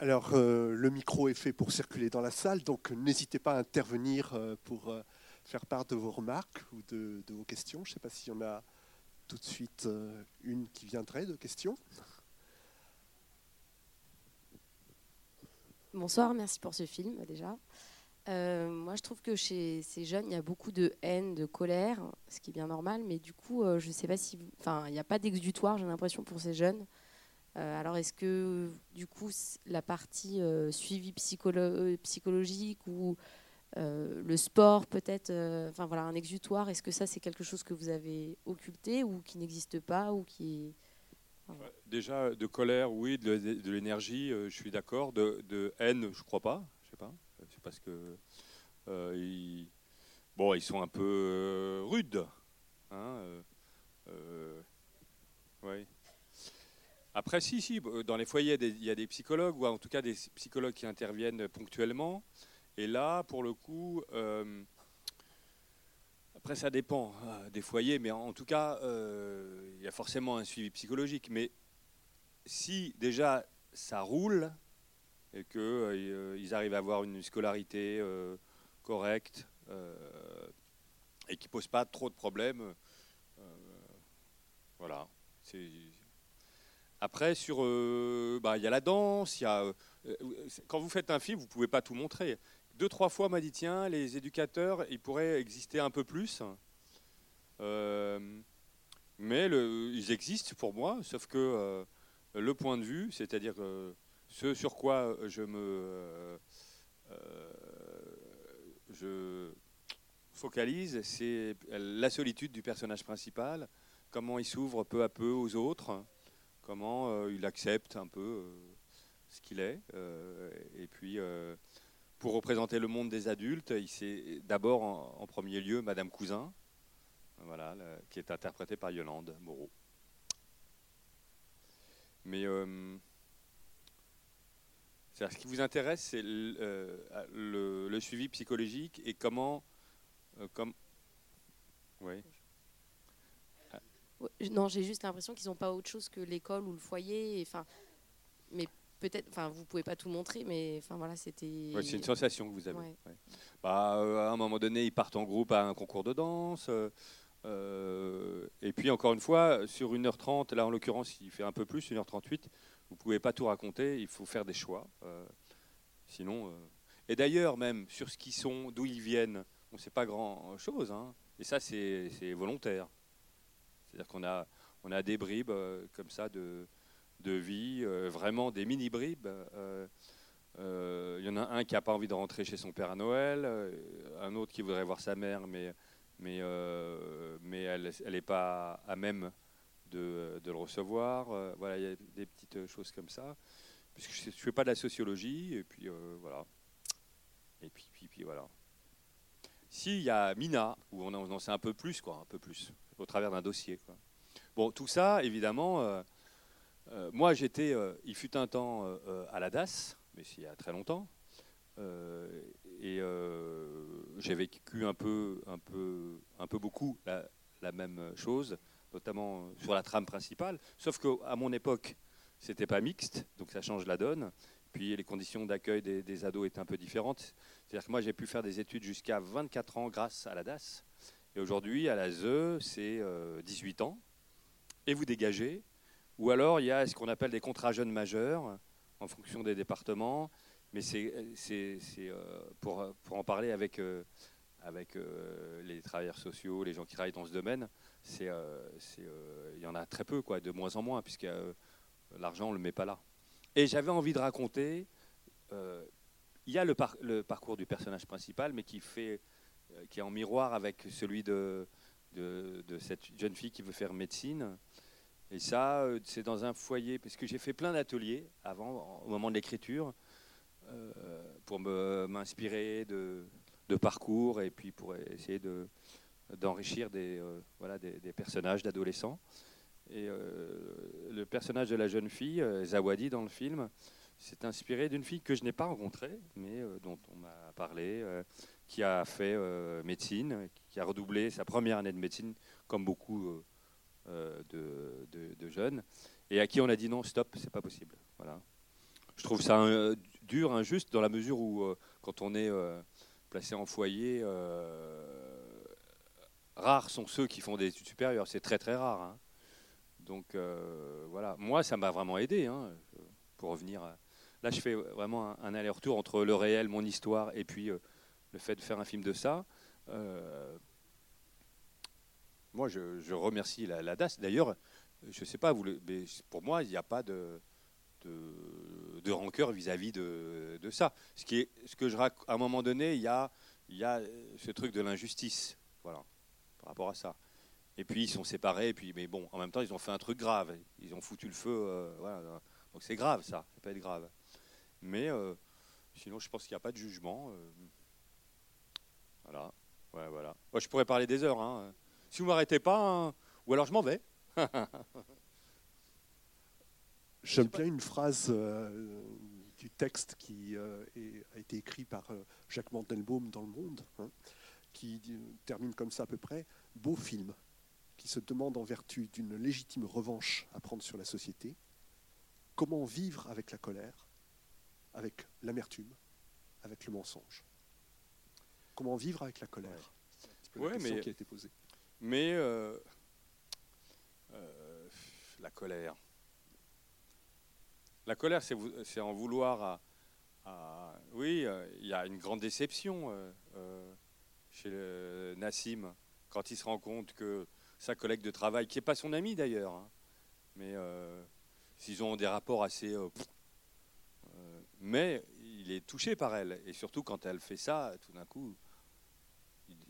Alors, euh, le micro est fait pour circuler dans la salle, donc n'hésitez pas à intervenir euh, pour euh, faire part de vos remarques ou de, vos questions. Je ne sais pas s'il y en a tout de suite une qui viendrait de questions. Bonsoir, merci pour ce film déjà. Moi, je trouve que chez ces jeunes, il y a beaucoup de haine, de colère, ce qui est bien normal, mais du coup, je ne sais pas si. Enfin, il n'y a pas d'exutoire, j'ai l'impression, pour ces jeunes. Euh, alors, est-ce que, du coup, la partie euh, suivi euh, psychologique ou le sport, peut-être, enfin voilà, un exutoire, est-ce que ça, c'est quelque chose que vous avez occulté ou qui n'existe pas ou qui. Déjà, de colère, oui, de, l'énergie, je suis d'accord. De, haine, je crois pas. Je sais pas. C'est parce que ils, bon, ils sont un peu rudes. hein. Après, si, si, euh, dans les foyers, il y a des- psychologues, ou en tout cas des psychologues qui interviennent ponctuellement. Et là, pour le coup, euh, après, ça dépend euh, des foyers, mais en tout cas, il y a forcément un suivi psychologique. Mais si déjà ça roule et qu'ils arrivent à avoir une scolarité correcte et qui ne posent pas trop de problèmes, voilà. C'est- Après, sur, euh, bah, il y a la danse, il y a, euh, quand vous faites un film, vous ne pouvez pas tout montrer deux, trois fois, m'a dit tiens, les éducateurs, ils pourraient exister un peu plus. Euh, mais ils existent pour moi, sauf que euh, le point de vue, c'est-à-dire euh, ce sur quoi je me euh, euh, focalise, c'est la solitude du personnage principal, comment il s'ouvre peu à peu aux autres, comment euh, il accepte un peu euh, ce qu'il est, euh, et puis pour représenter le monde des adultes, il c'est d'abord en, premier lieu Madame Cousin, voilà, qui est interprétée par Yolande Moreau. Mais ce qui vous intéresse, c'est le, suivi psychologique et comment, comme, oui. Non, j'ai juste l'impression qu'ils n'ont pas autre chose que l'école ou le foyer. et, Enfin, mais peut-être, enfin, vous pouvez pas tout montrer, mais enfin voilà, c'était. Ouais, c'est une sensation que vous avez. Ouais. ouais. Bah, euh, à un moment donné, ils partent en groupe à un concours de danse. euh, euh, et puis, encore une fois, sur 1h30, là en l'occurrence, il fait un peu plus, 1h38, vous ne pouvez pas tout raconter, il faut faire des choix. euh, sinon. Et d'ailleurs, même sur ce qu'ils sont, d'où ils viennent, on ne sait pas grand-chose. hein. et ça, c'est volontaire. C'est-à-dire qu'on a, on a des bribes euh, comme ça de, vie, euh, vraiment des mini-bribes. euh, Il y en a un qui n'a pas envie de rentrer chez son père à Noël, un autre qui voudrait voir sa mère, mais, elle n'est pas à même de, le recevoir. Voilà, il y a des petites choses comme ça. Puisque je ne fais pas de la sociologie, et puis voilà. Et puis, puis, puis voilà. S'il y a Mina, où on en sait un peu plus, quoi, un peu plus, au travers d'un dossier. Bon, tout ça, évidemment, euh, euh, moi j'étais, euh, il fut un temps à la DAS, mais il y a très longtemps, et j'ai vécu un peu, un peu, un peu beaucoup la, même chose, notamment sur la trame principale, sauf qu'à mon époque, c'était pas mixte, donc ça change la donne. Puis les conditions d'accueil des ados étaient un peu différentes. C'est-à-dire que moi, j'ai pu faire des études jusqu'à 24 ans grâce à la DAS. Et aujourd'hui, à la ZE, c'est euh, 18 ans. Et vous dégagez. Ou alors, il y a ce qu'on appelle des contrats jeunes majeurs, en fonction des départements. Mais c'est euh, pour, pour en parler avec, euh, avec euh, les travailleurs sociaux, les gens qui travaillent dans ce domaine, c'est, euh, euh, il y en a très peu, quoi, de moins en moins, puisque euh, l'argent, on ne le met pas là. Et j'avais envie de raconter, euh, il y a le, par- le parcours du personnage principal, mais qui, fait, euh, qui est en miroir avec celui de, cette jeune fille qui veut faire médecine. Et ça, euh, c'est dans un foyer, parce que j'ai fait plein d'ateliers avant, au moment de l'écriture, euh, pour m'inspirer de, parcours et puis pour essayer de, d'enrichir des, euh, voilà, des, personnages d'adolescents. Et euh, le personnage de la jeune fille, euh, Zawadi, dans le film, s'est inspiré d'une fille que je n'ai pas rencontrée, mais euh, dont on m'a parlé, euh, qui a fait euh, médecine, qui a redoublé sa première année de médecine, comme beaucoup euh, euh, de, jeunes, et à qui on a dit non, stop, c'est pas possible. Voilà. je trouve ça dur, injuste, dans la mesure où, quand on est placé en foyer, rares sont ceux qui font des études supérieures. C'est très très rare. hein. Donc voilà, moi ça m'a vraiment aidé. hein, pour revenir, là je fais vraiment un, un aller-retour entre le réel, mon histoire, et puis le fait de faire un film de ça. Euh, moi je, remercie la, la DAS. D'ailleurs, je sais pas, vous mais pour moi il n'y a pas de, de, rancœur vis-à-vis de, de ça. Ce, qui est, ce que je rac- à un moment donné, il y a, y a ce truc de l'injustice, voilà, par rapport à ça. Et puis ils sont séparés, puis, mais bon, en même temps, ils ont fait un truc grave. Ils ont foutu le feu, euh, voilà. Donc c'est grave, ça. Ça peut être grave. Mais euh, sinon, je pense qu'il n'y a pas de jugement. Voilà. Ouais, voilà. Je pourrais parler des heures. hein. Si vous m'arrêtez pas, hein, ou alors je m'en vais. J'aime bien une phrase euh, du texte qui euh, a été écrit par euh, Jacques Mandelbaum dans Le Monde, hein, qui termine comme ça à peu près Beau film, qui se demande en vertu d'une légitime revanche à prendre sur la société, comment vivre avec la colère, avec l'amertume, avec le mensonge? Comment vivre avec la colère C'est la question mais- qui a été posée. Mais euh, euh, la colère. La colère, c'est en vouloir à. à- oui, euh, il y a une grande déception chez le Nassim quand il se rend compte que sa collègue de travail, qui n'est pas son ami d'ailleurs, hein, mais s'ils ont des rapports assez. mais il est touché par elle. Et surtout quand elle fait ça, tout d'un coup,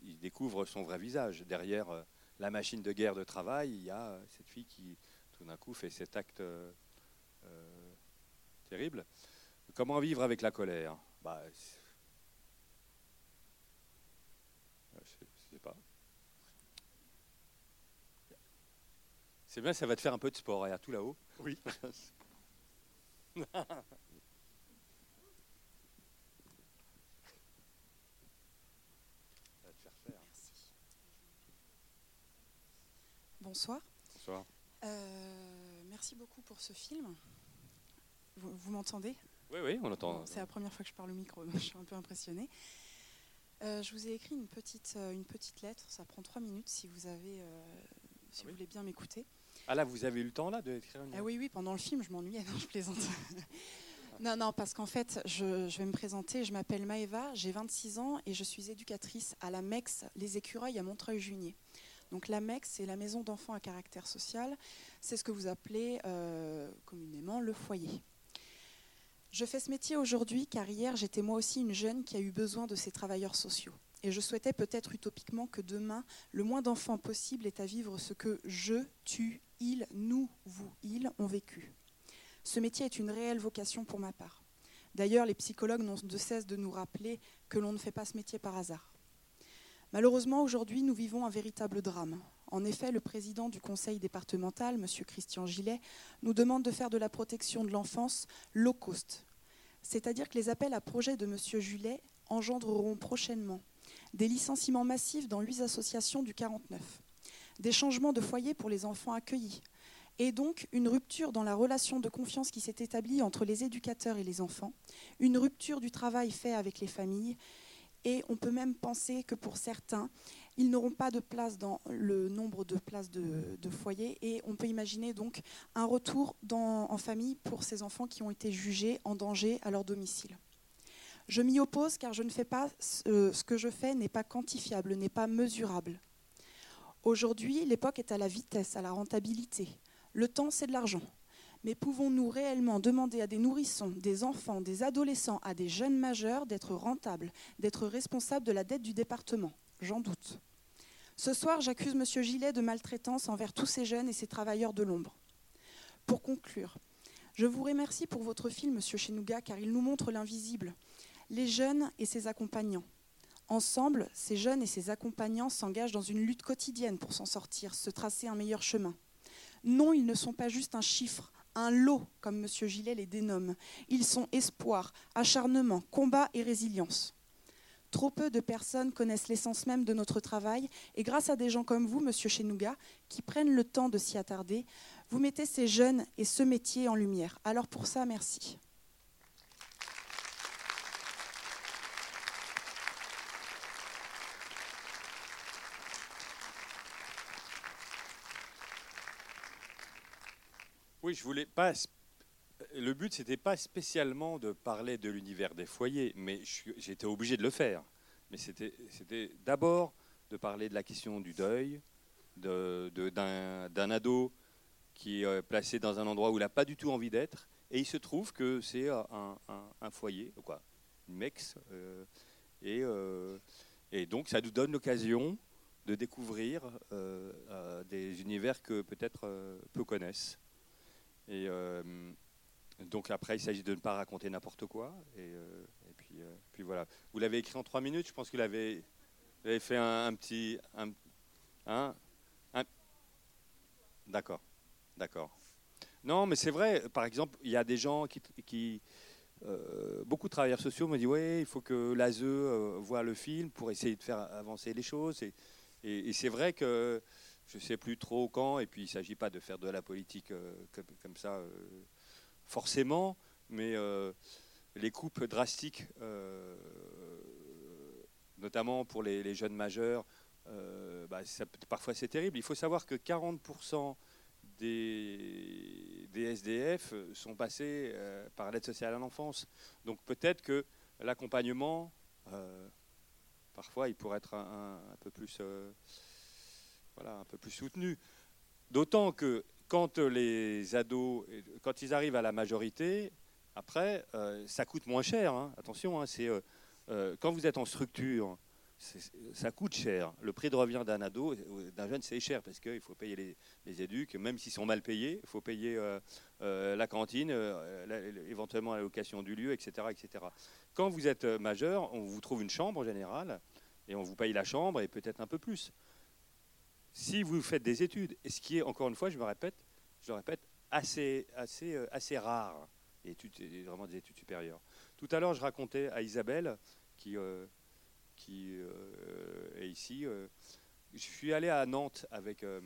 il, découvre son vrai visage. Derrière euh, la machine de guerre de travail, il y a euh, cette fille qui, tout d'un coup, fait cet acte euh, terrible. Comment vivre avec la colère? Bah, c'est- je sais- je sais pas. C'est bien, ça va te faire un peu de sport. Et à tout là-haut. Oui. Ça va te faire faire. Bonsoir. Bonsoir. Euh, merci beaucoup pour ce film. Vous, vous m'entendez? Oui, oui, on entend. C'est la première fois que je parle au micro, donc je suis un peu impressionnée. Euh, je vous ai écrit une petite, euh, une petite lettre. Ça prend trois minutes si vous avez, euh, si Ah vous voulez bien m'écouter. Ah là, vous avez eu le temps là d'écrire une. Ah oui, oui, pendant le film, je m'ennuyais, non, je plaisante. non, non, parce qu'en fait, je, je vais me présenter. Je m'appelle Maëva, j'ai 26 ans et je suis éducatrice à la MEX, les écureuils à Montreuil-Junier. Donc la MEX, c'est la maison d'enfants à caractère social. C'est ce que vous appelez euh, communément le foyer. Je fais ce métier aujourd'hui car hier, j'étais moi aussi une jeune qui a eu besoin de ces travailleurs sociaux. Et je souhaitais peut-être utopiquement que demain, le moins d'enfants possible ait à vivre ce que je, tu, il, nous, vous, ils ont vécu. Ce métier est une réelle vocation pour ma part. D'ailleurs, les psychologues n'ont de cesse de nous rappeler que l'on ne fait pas ce métier par hasard. Malheureusement, aujourd'hui, nous vivons un véritable drame. En effet, le président du conseil départemental, M. Christian Gillet, nous demande de faire de la protection de l'enfance low cost. C'est-à-dire que les appels à projets de M. Gillet engendreront prochainement des licenciements massifs dans huit associations du 49, des changements de foyer pour les enfants accueillis, et donc une rupture dans la relation de confiance qui s'est établie entre les éducateurs et les enfants, une rupture du travail fait avec les familles, et on peut même penser que pour certains, ils n'auront pas de place dans le nombre de places de, de foyers, et on peut imaginer donc un retour en famille pour ces enfants qui ont été jugés en danger à leur domicile. Je m'y oppose car je ne fais pas ce, ce que je fais n'est pas quantifiable, n'est pas mesurable. Aujourd'hui, l'époque est à la vitesse, à la rentabilité. Le temps, c'est de l'argent. Mais pouvons-nous réellement demander à des nourrissons, des enfants, des adolescents, à des jeunes majeurs d'être rentables, d'être responsables de la dette du département? J'en doute. Ce soir, j'accuse M. Gillet de maltraitance envers tous ces jeunes et ces travailleurs de l'ombre. Pour conclure, je vous remercie pour votre film, M. Chenouga, car il nous montre l'invisible, les jeunes et ses accompagnants. Ensemble, ces jeunes et ces accompagnants s'engagent dans une lutte quotidienne pour s'en sortir, se tracer un meilleur chemin. Non, ils ne sont pas juste un chiffre, un lot, comme M. Gillet les dénomme. Ils sont espoir, acharnement, combat et résilience. Trop peu de personnes connaissent l'essence même de notre travail, et grâce à des gens comme vous, M. Chenouga, qui prennent le temps de s'y attarder, vous mettez ces jeunes et ce métier en lumière. Alors pour ça, merci. Oui, je voulais pas. Le but, c'était pas spécialement de parler de l'univers des foyers, mais j'étais obligé de le faire. Mais c'était d'abord de parler de la question du deuil, d'un ado qui est placé dans un endroit où il n'a pas du tout envie d'être, et il se trouve que c'est un, foyer, quoi, une mex, euh, et, euh, donc ça nous donne l'occasion de découvrir euh, des univers que peut-être peu connaissent. Et donc après, il s'agit de ne pas raconter n'importe quoi. Et, puis, puis, voilà. Vous l'avez écrit en trois minutes. Je pense que vous l'avez fait un, petit, un, un D'accord, d'accord. Non, mais c'est vrai. Par exemple, il y a des gens qui, euh, beaucoup de travailleurs sociaux me disent oui, il faut que l'ASE euh, voit le film pour essayer de faire avancer les choses. Et, c'est vrai que je ne sais plus trop quand, et puis il ne s'agit pas de faire de la politique euh, comme, ça forcément, mais les coupes drastiques, notamment pour les, jeunes majeurs, bah, parfois c'est terrible. Il faut savoir que 40% des, SDF sont passés euh, par l'aide sociale à l'enfance. Donc peut-être que l'accompagnement, euh, parfois, il pourrait être un, peu plus, euh, voilà, un peu plus soutenu. D'autant que quand les ados, quand ils arrivent à la majorité, après, ça coûte moins cher. Hein. Attention, hein, c'est quand vous êtes en structure ça coûte cher. Le prix de revient d'un ado, d'un jeune, c'est cher parce qu'il faut payer les, les, éduques, même s'ils sont mal payés, il faut payer euh, euh, la cantine, euh, éventuellement la location du lieu, etc., etc. Quand vous êtes majeur, on vous trouve une chambre en général et on vous paye la chambre et peut-être un peu plus. Si vous faites des études, et ce qui est encore une fois, je me répète, je le répète, assez, assez, assez rare, études, vraiment des études supérieures. Tout à l'heure, je racontais à Isabelle qui qui euh, est ici. Euh, je suis allé à Nantes avec euh,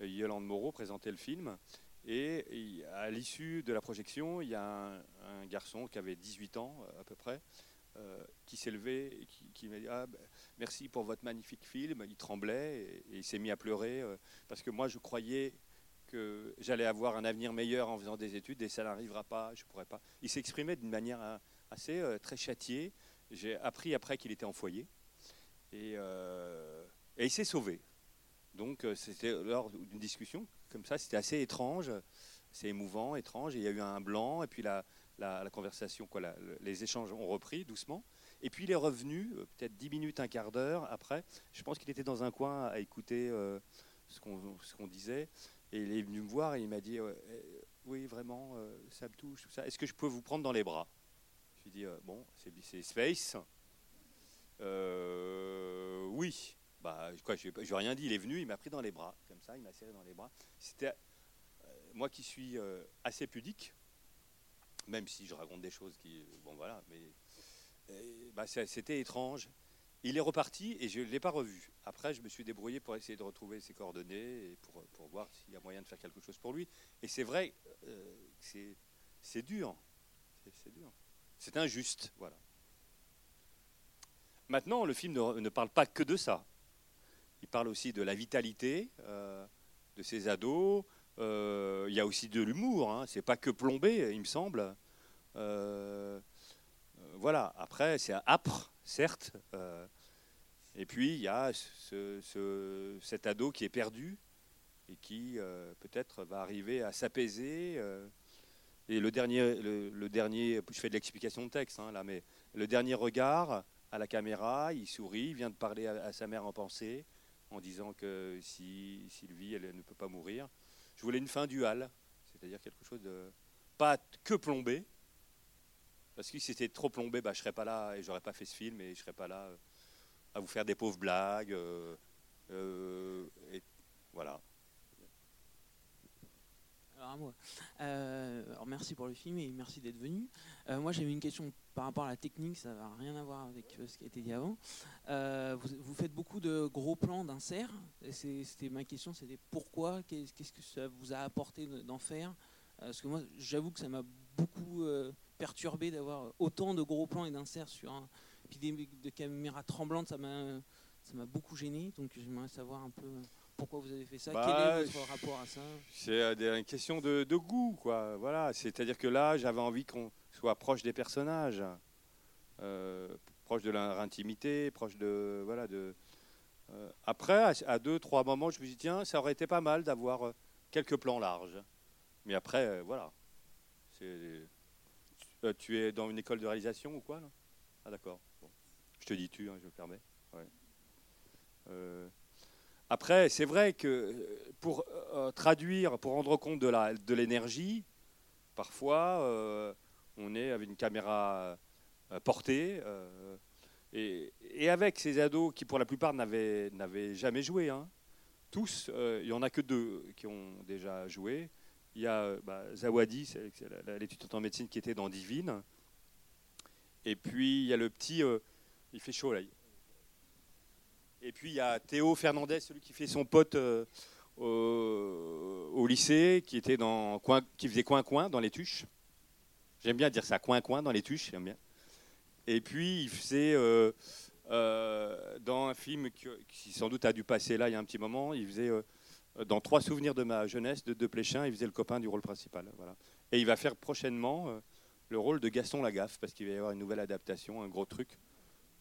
Yolande Moreau présenter le film. Et à l'issue de la projection, il y a un, garçon qui avait 18 ans à peu près, qui s'est levé et qui, m'a dit ah, ben, Merci pour votre magnifique film. Il tremblait et, il s'est mis à pleurer parce que moi je croyais que j'allais avoir un avenir meilleur en faisant des études et ça n'arrivera pas, je ne pourrais pas. Il s'exprimait d'une manière assez très châtiée j'ai appris après qu'il était en foyer. Et, euh, il s'est sauvé. Donc euh, c'était lors d'une discussion comme ça, c'était assez étrange, c'est émouvant, étrange. il y a eu un blanc, et puis la, conversation, les échanges ont repris doucement. Et puis il est revenu, euh, peut-être dix minutes, un quart d'heure après. Je pense qu'il était dans un coin à écouter ce qu'on disait. Et il est venu me voir et il m'a dit Oui, vraiment, ça me touche, tout ça. Est-ce que je peux vous prendre dans les bras? Je lui dis, euh, bon, c'est Space. Euh, oui. Bah, quoi, je n'ai rien dit. Il est venu, il m'a pris dans les bras, comme ça, il m'a serré dans les bras. C'était euh, moi qui suis assez pudique, même si je raconte des choses qui, bon voilà, mais bah, c'était étrange. Il est reparti et je ne l'ai pas revu. Après, je me suis débrouillé pour essayer de retrouver ses coordonnées et pour, voir s'il y a moyen de faire quelque chose pour lui. Et c'est vrai, c'est dur. C'est dur. C'est injuste, voilà. Maintenant, le film ne, parle pas que de ça. Il parle aussi de la vitalité euh, de ces ados. Euh, il y a aussi de l'humour. Hein. C'est pas que plombé, il me semble. Euh, voilà. Après, c'est âpre, certes. et puis il y a cet ado qui est perdu et qui peut-être va arriver à s'apaiser et le dernier, le, dernier, je fais de l'explication de texte hein, là, mais le dernier regard à la caméra, il sourit, il vient de parler à, sa mère en pensée, en disant que si Sylvie, elle ne peut pas mourir. Je voulais une fin duale, c'est-à-dire quelque chose de pas que plombé, parce que si c'était trop plombé, bah, je serais pas là et j'aurais pas fait ce film et je serais pas là euh, à vous faire des pauvres blagues. Euh, euh, voilà. Alors, merci pour le film et merci d'être venu. Moi, j'avais une question par rapport à la technique, ça n'a rien à voir avec ce qui a été dit avant. Vous, faites beaucoup de gros plans d'insert. C'était ma question, c'était pourquoi Qu'est-ce que ça vous a apporté d'en faire? Parce que moi, j'avoue que ça m'a beaucoup perturbé d'avoir autant de gros plans et d'inserts sur un. Puis des, de caméras tremblantes, ça m'a ça m'a beaucoup gêné. Donc j'aimerais savoir un peu pourquoi vous avez fait ça. Bah, Quel est votre rapport à ça? C'est euh, une question de, de goût, quoi. Voilà. C'est-à-dire que là, j'avais envie qu'on soit proche des personnages, euh, proche de leur intimité, proche de voilà de. euh, après, à, à deux, trois moments, je me suis dit tiens, ça aurait été pas mal d'avoir euh, quelques plans larges. Mais après, euh, voilà. Euh, tu es dans une école de réalisation ou quoi Ah d'accord. Je te dis tu, hein, je me permets. Euh, après, c'est vrai que euh, pour traduire, pour rendre compte de l'énergie, parfois on est avec une caméra portée et, avec ces ados qui pour la plupart n'avaient jamais joué. hein. Tous, il y en a que deux qui ont déjà joué. Il y a euh, bah, Zawadi, l'étudiante en médecine qui était dans Divine. Et puis il y a le petit, euh, il fait chaud là. Et puis il y a Théo Fernandez, celui qui fait son pote euh, au, lycée, qui était dans coin, qui faisait coin coin dans les tuches. J'aime bien dire ça, coin coin dans les tuches, j'aime bien. Et puis il faisait dans un film qui sans doute a dû passer là il y a un petit moment, il faisait dans trois souvenirs de ma jeunesse de De Pléchin, il faisait le copain du rôle principal. Voilà. Et il va faire prochainement euh, le rôle de Gaston Lagaffe parce qu'il va y avoir une nouvelle adaptation, un gros truc.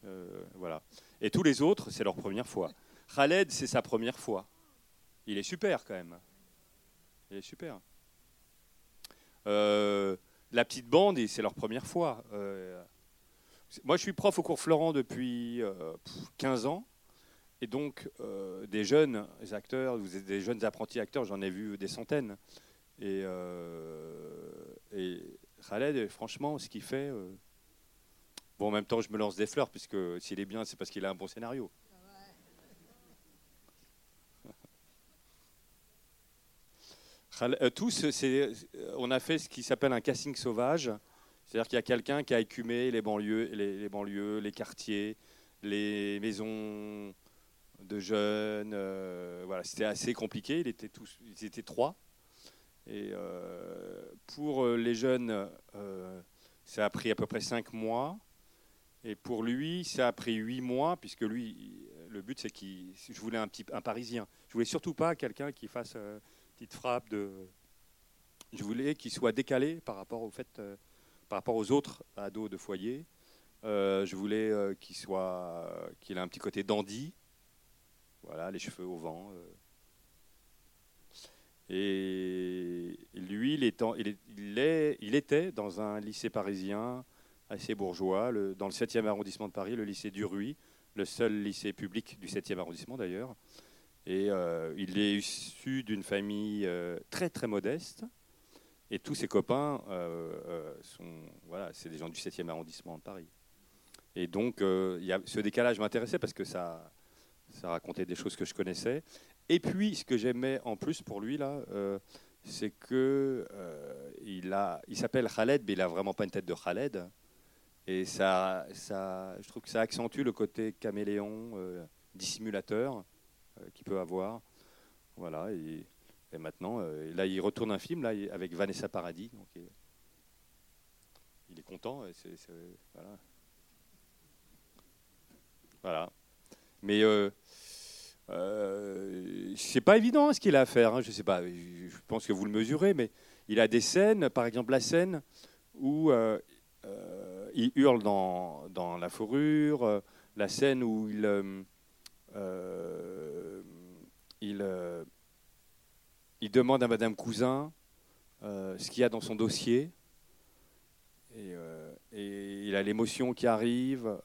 Euh, voilà. Et tous les autres, c'est leur première fois. Khaled, c'est sa première fois. Il est super quand même. Il est super. Euh, la petite bande, c'est leur première fois. Euh, moi, je suis prof au cours Florent depuis euh, pff, 15 ans. Et donc, euh, des jeunes acteurs, vous êtes des jeunes apprentis acteurs, j'en ai vu des centaines. Et, euh, Khaled, franchement, ce qu'il fait. euh, bon, en même temps, je me lance des fleurs, puisque s'il est bien, c'est parce qu'il a un bon scénario. Tous, on a fait ce qui s'appelle un casting sauvage. C'est-à-dire qu'il y a quelqu'un qui a écumé les banlieues, les banlieues, les quartiers, les maisons de jeunes. euh, voilà, c'était assez compliqué. Il était tous, ils étaient trois. Et euh, pour euh, les jeunes, ça a pris à peu près cinq mois. Et pour lui, ça a pris huit mois, puisque lui, le but, c'est qu'il. Je voulais un petit, un Parisien. Je voulais surtout pas quelqu'un qui fasse euh, petite frappe de. Je voulais qu'il soit décalé par rapport au fait, par rapport aux autres ados de foyer. Je voulais qu'il soit, qu'il ait un petit côté dandy. Voilà, les cheveux au vent. euh. Et lui, il, est il, est- il était dans un lycée parisien assez bourgeois, dans le 7e arrondissement de Paris, le lycée Duruy, le seul lycée public du 7e arrondissement d'ailleurs. Et euh, il est issu d'une famille euh, très très modeste. Et tous ses copains sont, voilà, c'est des gens du 7e arrondissement de Paris. Et donc, ce décalage m'intéressait parce que ça, ça racontait des choses que je connaissais. Et puis, ce que j'aimais en plus pour lui, là, euh, c'est que euh, il, il s'appelle Khaled, mais il n'a vraiment pas une tête de Khaled. Et ça, ça, je trouve que ça accentue le côté caméléon, euh, dissimulateur qu'il peut avoir. Voilà. Et, maintenant, là, il retourne un film là, avec Vanessa Paradis. Donc, il, est content. Voilà. Mais euh, c'est pas évident hein, ce qu'il a à faire. hein. Je sais pas. Je pense que vous le mesurez, mais il a des scènes, par exemple la scène où euh, euh, il hurle dans, dans la fourrure, la scène où il il, demande à Madame Cousin ce qu'il y a dans son dossier. Et il a l'émotion qui arrive.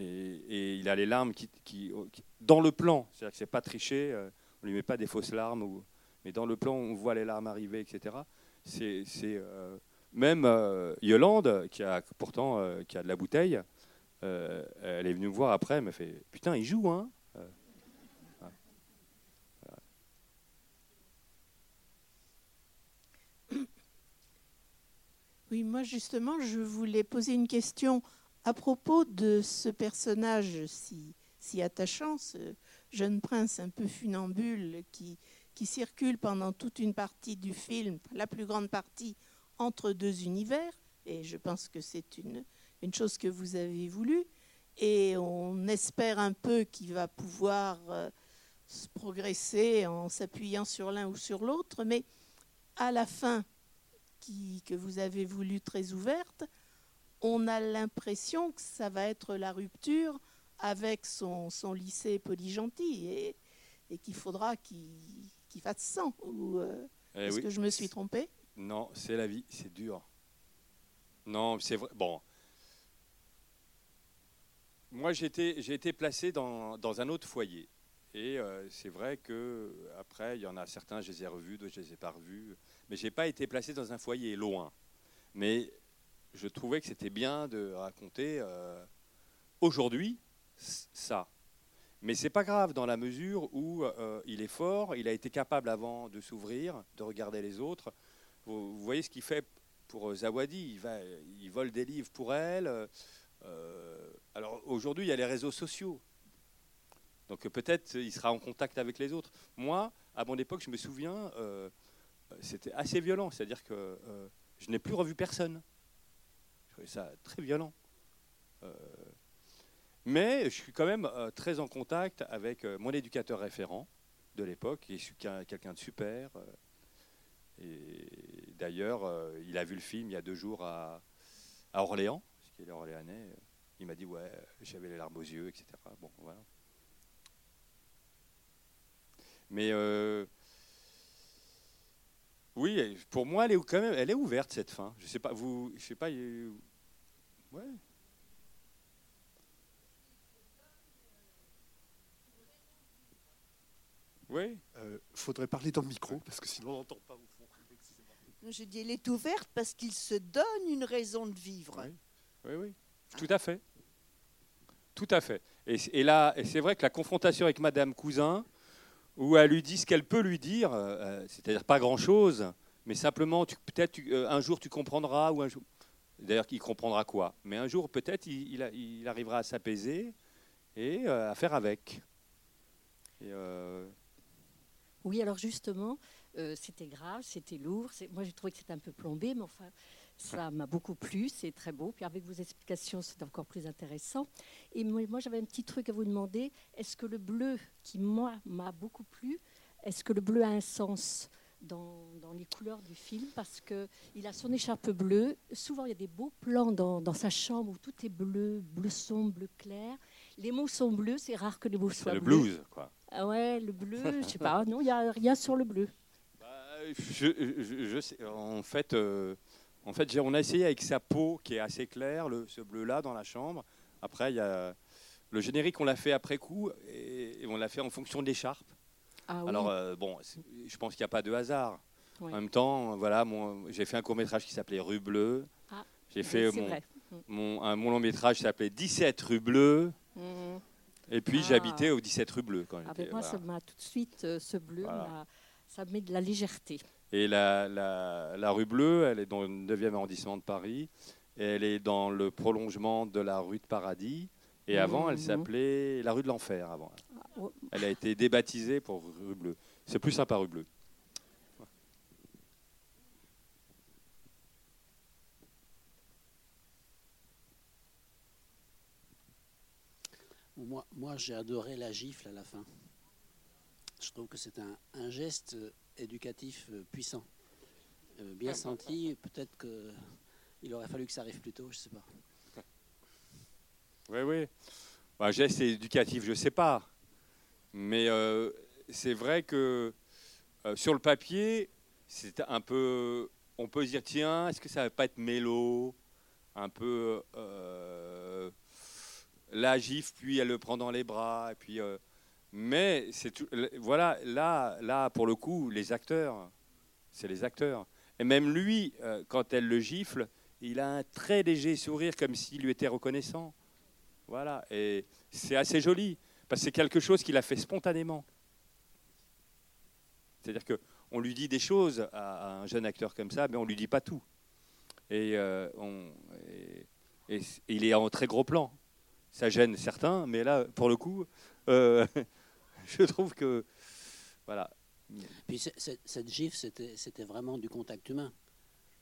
Et, il a les larmes qui, dans le plan, c'est-à-dire que c'est pas triché, euh, on lui met pas des fausses larmes, ou, mais dans le plan on voit les larmes arriver, etc. C'est, euh, même euh, Yolande, qui a pourtant qui a de la bouteille, elle est venue me voir après, elle m'a fait putain il joue hein. Oui, moi justement, je voulais poser une question à propos de ce personnage si, attachant, ce jeune prince un peu funambule qui, circule pendant toute une partie du film, la plus grande partie, entre deux univers, et je pense que c'est une, chose que vous avez voulu. et on espère un peu qu'il va pouvoir euh, se progresser en s'appuyant sur l'un ou sur l'autre, mais à la fin, qui, que vous avez voulu très ouverte, on a l'impression que ça va être la rupture avec son, son lycée Polygentil et, et qu'il faudra qu'il fasse 100. Ou, euh, Eh Est-ce oui. que je me suis trompée? Non, c'est la vie, c'est dur. Non, c'est vrai. Bon. Moi, j'ai été, placé dans, dans un autre foyer. Et euh, c'est vrai que après, il y en a certains, je les ai revus, d'autres, je les ai pas revus. Mais j'ai pas été placé dans un foyer loin. Mais je trouvais que c'était bien de raconter euh, aujourd'hui ça. Mais c'est pas grave dans la mesure où euh, il est fort, il a été capable avant de s'ouvrir, de regarder les autres. Vous, voyez ce qu'il fait pour euh, Zawadi, il, va, il vole des livres pour elle. alors aujourd'hui, il y a les réseaux sociaux. Donc peut-être il sera en contact avec les autres. Moi, à mon époque, je me souviens, c'était assez violent. C'est-à-dire que je n'ai plus revu personne. Ça très violent. Euh, mais je suis quand même euh, très en contact avec euh, mon éducateur référent de l'époque, qui est quelqu'un de super. et d'ailleurs, il a vu le film il y a deux jours à, Orléans, parce qu'il est orléanais. Il m'a dit ouais, j'avais les larmes aux yeux, etc. Bon, voilà. Mais oui, pour moi, elle est quand même, elle est ouverte cette fin. Je sais pas, vous, je sais pas, ouais. Oui. Euh, faudrait parler dans le micro parce que sinon on n'entend pas au fond. Je dis, elle est ouverte parce qu'il se donne une raison de vivre. Oui. Oui, oui, tout à fait. Tout à fait. Et, là, et c'est vrai que la confrontation avec Madame Cousin, où elle lui dit ce qu'elle peut lui dire, euh, euh, c'est-à-dire pas grand-chose, mais simplement, tu- peut-être euh, un jour tu comprendras, ou un jour. D'ailleurs, il comprendra quoi? Mais un jour, peut-être, il, arrivera à s'apaiser et euh, à faire avec. Euh, Oui, alors justement, euh, c'était grave, c'était lourd. Moi, j'ai trouvé que c'était un peu plombé, mais enfin, ça m'a beaucoup plu. C'est très beau. Puis avec vos explications, c'est encore plus intéressant. Et moi, moi, j'avais un petit truc à vous demander. Est-ce que le bleu, qui moi m'a beaucoup plu, est-ce que le bleu a un sens? Dans, dans les couleurs du film Parce que il a son écharpe bleue. Souvent, il y a des beaux plans dans, dans sa chambre où tout est bleu, bleu sombre, bleu clair. Les mots sont bleus. C'est rare que les mots soient le bleus. blues, quoi. Ah ouais, le bleu, je sais pas. Non, il n'y a rien sur le bleu. Bah, je, je- je sais, en fait, euh, en fait, j'ai- on a essayé avec sa peau qui est assez claire, le, ce bleu-là dans la chambre. Après, il y a le générique, on l'a fait après coup et, et on l'a fait en fonction de l'écharpe. Ah oui. Alors euh, bon, je pense qu'il n'y a pas de hasard. Oui. En même temps, voilà, j'ai fait un court métrage qui s'appelait Rue Bleue. Ah, j'ai fait mon, un- mon long métrage qui s'appelait 17 Rue Bleue. Mhm. Et puis Ah. j'habitais au 17 Rue Bleue quand ben moi, voilà. ça m'a tout de suite, euh, ce bleu, Voilà. ça met de la légèreté. Et la, la, la rue Bleue, elle est dans le 9e arrondissement de Paris. Et elle est dans le prolongement de la rue de Paradis. Et avant, elle Mhm. s'appelait la rue de l'Enfer. Avant. oh. Elle a été débaptisée pour rue Bleue. C'est plus sympa, rue Bleue. Moi, moi j'ai adoré la gifle à la fin. Je trouve que c'est un, un geste euh, éducatif euh, puissant. Euh, bien senti, peut-être qu'il aurait fallu que ça arrive plus tôt, je sais pas. Oui, oui. Un geste éducatif, je ne sais pas. Mais euh, c'est vrai que euh, sur le papier, c'est un peu. On peut se dire, tiens, est-ce que ça va pas être mélo? Un peu. euh, la gifle, puis elle le prend dans les bras. Et puis, euh, mais c'est tout- voilà, là, là, pour le coup, les acteurs, c'est les acteurs. Et même lui, quand elle le gifle, il a un très léger sourire, comme s'il lui était reconnaissant. Voilà, et c'est assez joli, parce que c'est quelque chose qu'il a fait spontanément. C'est-à-dire qu'on lui dit des choses à, un jeune acteur comme ça, mais on ne lui dit pas tout. Et, euh, il est en très gros plan. Ça gêne certains, mais là, pour le coup, euh, je trouve que. Voilà. Puis cette gifle, c'était vraiment du contact humain.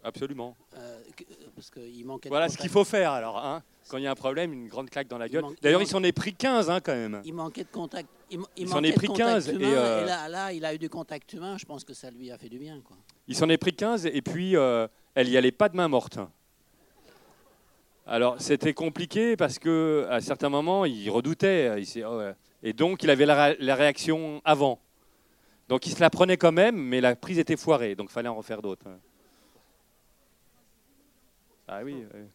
Absolument. Euh, que- parce qu'il manquait de Voilà ce qu'il faut faire alors. Hein. Quand il y a un problème, une grande claque dans la Il gueule. il D'ailleurs, il s'en est pris 15 hein, quand même. Il manquait de contact. Il, il Il s'en est pris contact 15 et, humain, euh, là, là, il a eu du contact humain. Je pense que ça lui a fait du bien. Quoi. Il s'en est pris 15 et puis euh, elle y allait pas de main morte. Alors c'était compliqué parce que à certains moments il redoutait il oh, et donc il avait la, la réaction avant. Donc il se la prenait quand même, mais la prise était foirée, donc fallait en refaire d'autres. Ah oui. ouais.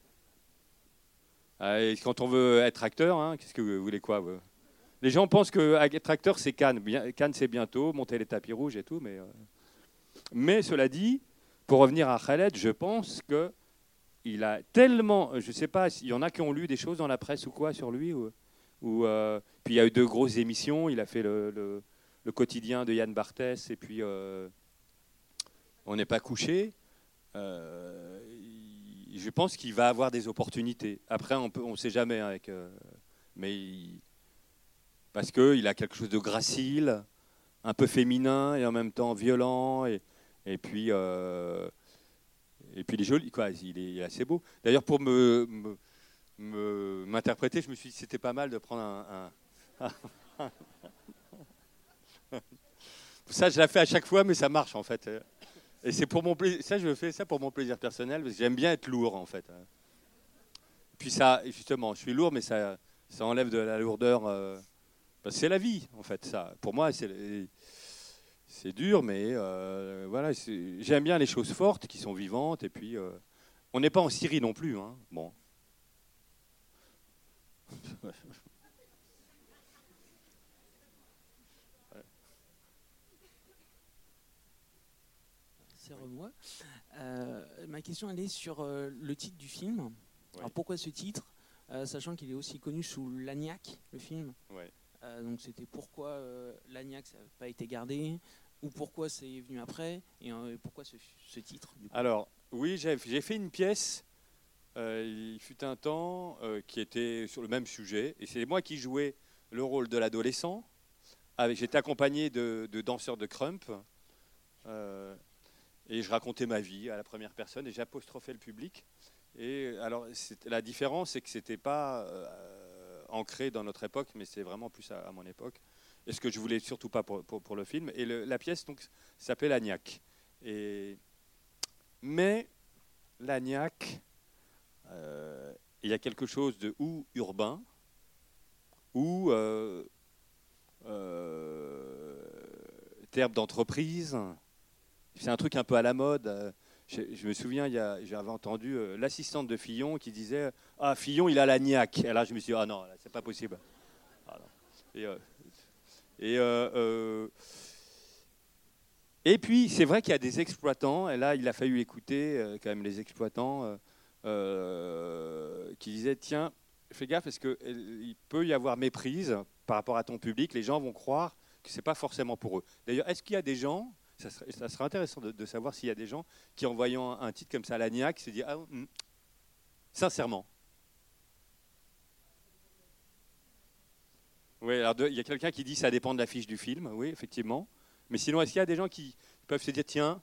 Ah, et quand on veut être acteur, hein, qu'est-ce que vous voulez quoi vous? Les gens pensent que être acteur c'est Cannes. Cannes c'est bientôt, monter les tapis rouges et tout, mais. euh, mais cela dit, pour revenir à Khaled, je pense que il a tellement, je ne sais pas, s'il y en a qui ont lu des choses dans la presse ou quoi sur lui, ou, ou, euh, puis il y a eu deux grosses émissions. Il a fait le, le- le quotidien de Yann Barthès et puis euh, On n'est pas couché. Euh, il- je pense qu'il va avoir des opportunités. Après, on ne sait jamais euh, mais parce qu'il a quelque chose de gracile, un peu féminin et en même temps violent et, euh, puis il est joli quoi. Il est, assez beau. D'ailleurs pour m'interpréter je me suis dit que c'était pas mal de prendre un, un- ça je la fais à chaque fois mais ça marche en fait et c'est pour mon plaisir ça je fais ça pour mon plaisir personnel parce que j'aime bien être lourd en fait puis ça justement je suis lourd mais ça ça enlève de la lourdeur euh, parce que c'est la vie en fait ça pour moi c'est c'est dur, mais euh, voilà, j'aime bien les choses fortes qui sont vivantes. Et puis, euh, on n'est pas en Syrie non plus. Hein. Bon. C'est. Euh, ma question elle est sur euh, le titre du film. Alors pourquoi ce titre, Euh, sachant qu'il est aussi connu sous Lagnac, le film. Ouais. Donc c'était pourquoi Lagnac ça n'a pas été gardé ou pourquoi c'est venu après et pourquoi ce, ce titre du coup? Alors, oui, j'ai fait une pièce, euh, il fut un temps, euh, qui était sur le même sujet. Et c'est moi qui jouais le rôle de l'adolescent. J'étais accompagné de, de danseurs de crump. euh, et je racontais ma vie à la première personne et j'apostrophais le public. Et alors, la différence, c'est que c'était pas euh, ancré dans notre époque, mais c'est vraiment plus à, mon époque. Et ce que je voulais surtout pas pour, le film. Et la pièce donc s'appelait Lagnac. Et mais Lagnac, euh, il y a quelque chose de ou urbain, ou euh, euh, terme d'entreprise. C'est un truc un peu à la mode. Euh, Je, me souviens, j'avais entendu euh, l'assistante de Fillon qui disait Ah, Fillon, il a Lagnac. Et là, je me suis dit Ah non, c'est pas possible. Ah, euh, et, puis, c'est vrai qu'il y a des exploitants, et là, il a fallu écouter quand même les exploitants qui disaient Tiens, fais gaffe, parce qu'il peut y avoir méprise par rapport à ton public. Les gens vont croire que ce n'est pas forcément pour eux. D'ailleurs, est-ce qu'il y a des gens, ça serait, intéressant de, savoir s'il y a des gens qui, en voyant un, titre comme ça, Lagnac, se disent Ah, hum, sincèrement. Oui, alors il y a quelqu'un qui dit ça dépend de l'affiche du film, oui, effectivement. Mais sinon, est-ce qu'il y a des gens qui peuvent se dire tiens,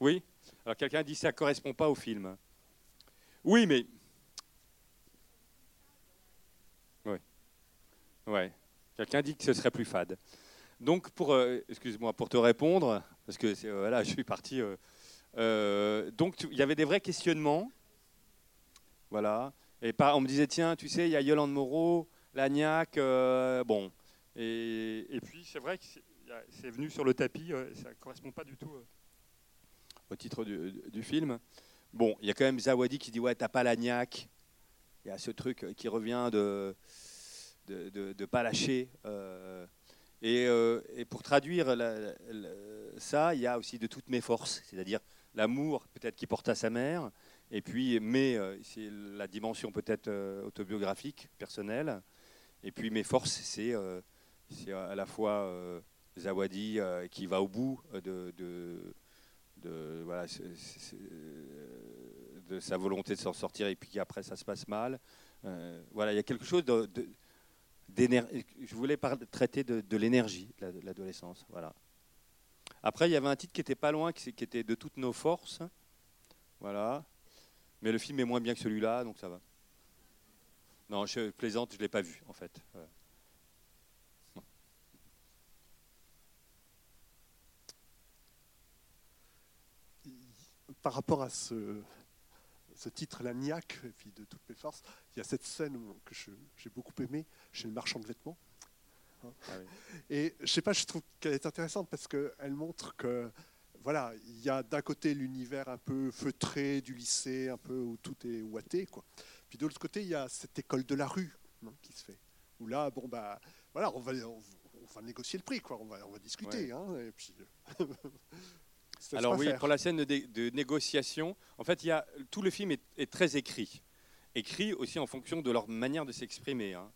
oui Alors quelqu'un dit ça ne correspond pas au film. Oui, mais. Oui. Ouais. Quelqu'un dit que ce serait plus fade. Donc, pour, euh, excuse-moi, pour te répondre, parce que euh, voilà, je suis parti. euh, euh, donc, il y avait des vrais questionnements. Voilà. Et on me disait, tiens, tu sais, il y a Yolande Moreau, Lagnac, bon. Et, et puis, c'est vrai que c'est- venu sur le tapis, ça ne correspond pas du tout au titre du, du film. Bon, il y a quand même Zawadi qui dit, ouais, t'as pas Lagnac. Il y a ce truc qui revient de de, de, pas lâcher. euh, et, euh, et pour traduire ça, il y a aussi de toutes mes forces, c'est-à-dire l'amour peut-être qu'il porte à sa mère, et puis mais euh, c'est la dimension peut-être autobiographique, personnelle, et puis mes forces, c'est à la fois Zawadi qui va au bout de, de, sa volonté de s'en sortir, et puis après ça se passe mal. Voilà, il y a quelque chose de- je voulais par- traiter de, l'énergie de la- de l'adolescence. Voilà. Après, il y avait un titre qui était pas loin, qui, était de toutes nos forces. Voilà. Mais le film est moins bien que celui-là, donc ça va. Non, je plaisante, je l'ai pas vu en fait. Par rapport à ce, ce titre, La Niaque, et puis de toutes mes forces, il y a cette scène où- que j'ai beaucoup aimée chez le marchand de vêtements. Hein. Ah oui. Et je sais pas, je trouve qu'elle est intéressante parce qu'elle montre que voilà, il y a d'un côté l'univers un peu feutré du lycée, un peu où tout est ouaté, quoi. Puis de l'autre côté, il y a cette école de la rue hein, qui se fait. Où là, bon bah, voilà, on va, on, on va négocier le prix, quoi. On va, on va discuter. hein, et puis, ça se Alors oui, faire. pour la scène de, négociation, en fait, il y a, tout le film est, est très écrit. Écrit aussi en fonction de leur manière de s'exprimer. hein.